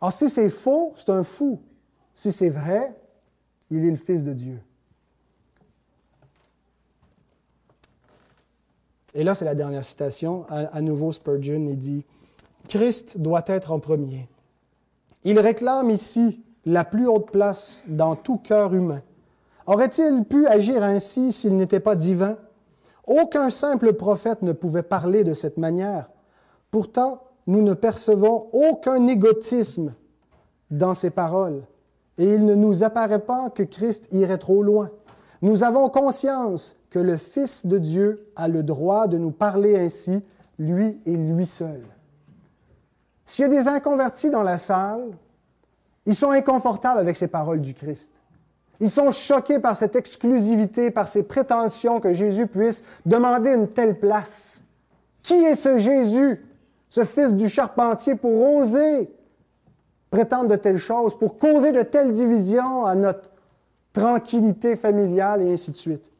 Alors, si c'est faux, c'est un fou. Si c'est vrai, il est le Fils de Dieu. Et là, c'est la dernière citation. À, nouveau, Spurgeon, il dit, Christ doit être en premier. Il réclame ici la plus haute place dans tout cœur humain. Aurait-il pu agir ainsi s'il n'était pas divin? Aucun simple prophète ne pouvait parler de cette manière. Pourtant, nous ne percevons aucun égotisme dans ses paroles. Et il ne nous apparaît pas que Christ irait trop loin. Nous avons conscience que le Fils de Dieu a le droit de nous parler ainsi, lui et lui seul. S'il y a des inconvertis dans la salle, ils sont inconfortables avec ces paroles du Christ. Ils sont choqués par cette exclusivité, par ces prétentions que Jésus puisse demander une telle place. Qui est ce Jésus ce fils du charpentier, pour oser prétendre de telles choses, pour causer de telles divisions à notre tranquillité familiale et ainsi de suite?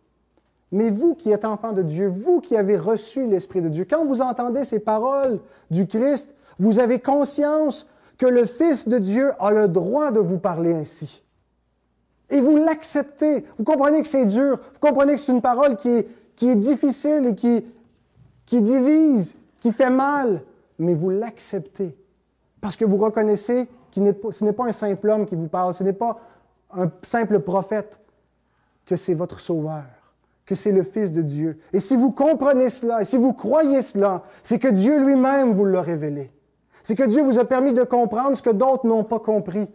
Mais vous qui êtes enfants de Dieu, vous qui avez reçu l'Esprit de Dieu, quand vous entendez ces paroles du Christ, vous avez conscience que le Fils de Dieu a le droit de vous parler ainsi. Et vous l'acceptez. Vous comprenez que c'est dur. Vous comprenez que c'est une parole qui est, difficile et qui divise, qui fait mal mais vous l'acceptez. Parce que vous reconnaissez que ce n'est pas un simple homme qui vous parle, ce n'est pas un simple prophète, que c'est votre sauveur, que c'est le Fils de Dieu. Et si vous comprenez cela, et si vous croyez cela, c'est que Dieu lui-même vous l'a révélé. C'est que Dieu vous a permis de comprendre ce que d'autres n'ont pas compris.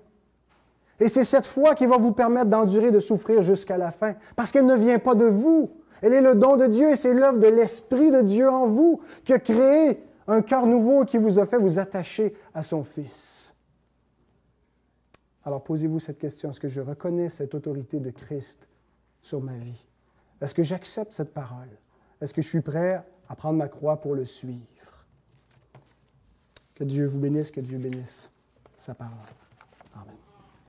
Et c'est cette foi qui va vous permettre d'endurer, de souffrir jusqu'à la fin. Parce qu'elle ne vient pas de vous. Elle est le don de Dieu et c'est l'œuvre de l'Esprit de Dieu en vous qui a créé un cœur nouveau qui vous a fait vous attacher à son Fils. Alors posez-vous cette question, est-ce que je reconnais cette autorité de Christ sur ma vie? Est-ce que j'accepte cette parole? Est-ce que je suis prêt à prendre ma croix pour le suivre? Que Dieu vous bénisse, que Dieu bénisse sa parole.